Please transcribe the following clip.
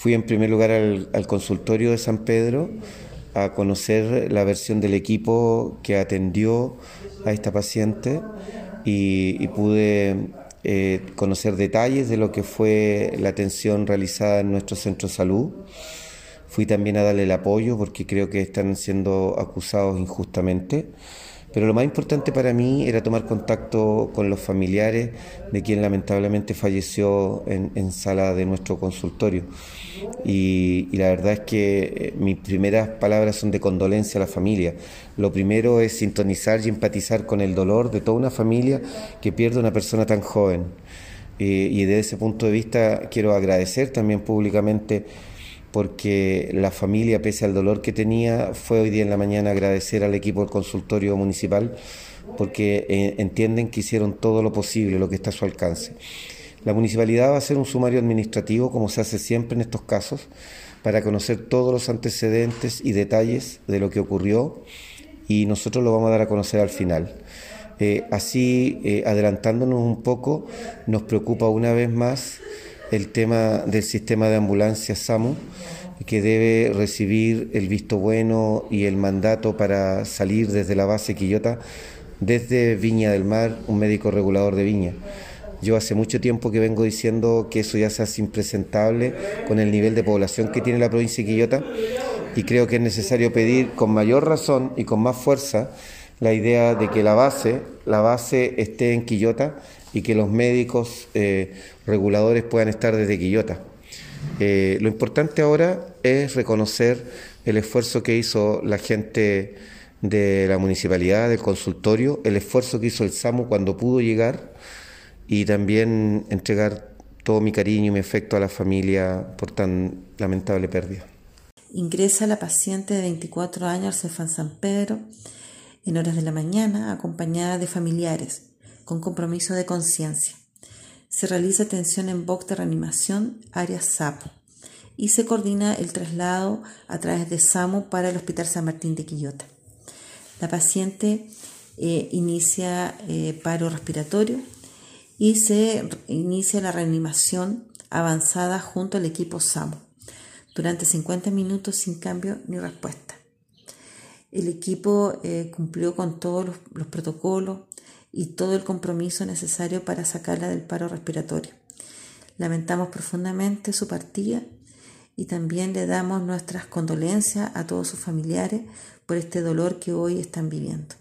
Fui en primer lugar al, consultorio de San Pedro a conocer la versión del equipo que atendió a esta paciente y, pude eh, conocer detalles de lo que fue la atención realizada en nuestro centro de salud. Fui también a darle el apoyo porque creo que están siendo acusados injustamente. Pero lo más importante para mí era tomar contacto con los familiares de quien lamentablemente falleció en, sala de nuestro consultorio. Y, la verdad es que eh, mis primeras palabras son de condolencia a la familia. Lo primero es sintonizar y empatizar con el dolor de toda una familia que pierde a una persona tan joven. Eh, y desde ese punto de vista quiero agradecer también públicamente porque la familia, pese al dolor que tenía, fue hoy día en la mañana agradecer al equipo del consultorio municipal porque eh, entienden que hicieron todo lo posible, lo que está a su alcance. La municipalidad va a hacer un sumario administrativo, como se hace siempre en estos casos, para conocer todos los antecedentes y detalles de lo que ocurrió y nosotros lo vamos a dar a conocer al final. Eh, así, eh, adelantándonos un poco, nos preocupa una vez más el tema del sistema de ambulancia SAMU, que debe recibir el visto bueno y el mandato para salir desde la base Quillota, desde Viña del Mar, un médico regulador de Viña. Yo hace mucho tiempo que vengo diciendo que eso ya se hace impresentable con el nivel de población que tiene la provincia de Quillota y creo que es necesario pedir con mayor razón y con más fuerza la idea de que la base, la base esté en Quillota y que los médicos eh, reguladores puedan estar desde Quillota. Eh, lo importante ahora es reconocer el esfuerzo que hizo la gente de la municipalidad, del consultorio, el esfuerzo que hizo el SAMU cuando pudo llegar y también entregar todo mi cariño y mi afecto a la familia por tan lamentable pérdida. Ingresa la paciente de 24 años al Cefán San Pedro en horas de la mañana acompañada de familiares con compromiso de conciencia. Se realiza atención en box de reanimación, área SAPO, y se coordina el traslado a través de SAMO para el Hospital San Martín de Quillota. La paciente eh, inicia eh, paro respiratorio y se inicia la reanimación avanzada junto al equipo SAMO durante 50 minutos sin cambio ni respuesta. El equipo eh, cumplió con todos los protocolos, y todo el compromiso necesario para sacarla del paro respiratorio. Lamentamos profundamente su partida y también le damos nuestras condolencias a todos sus familiares por este dolor que hoy están viviendo.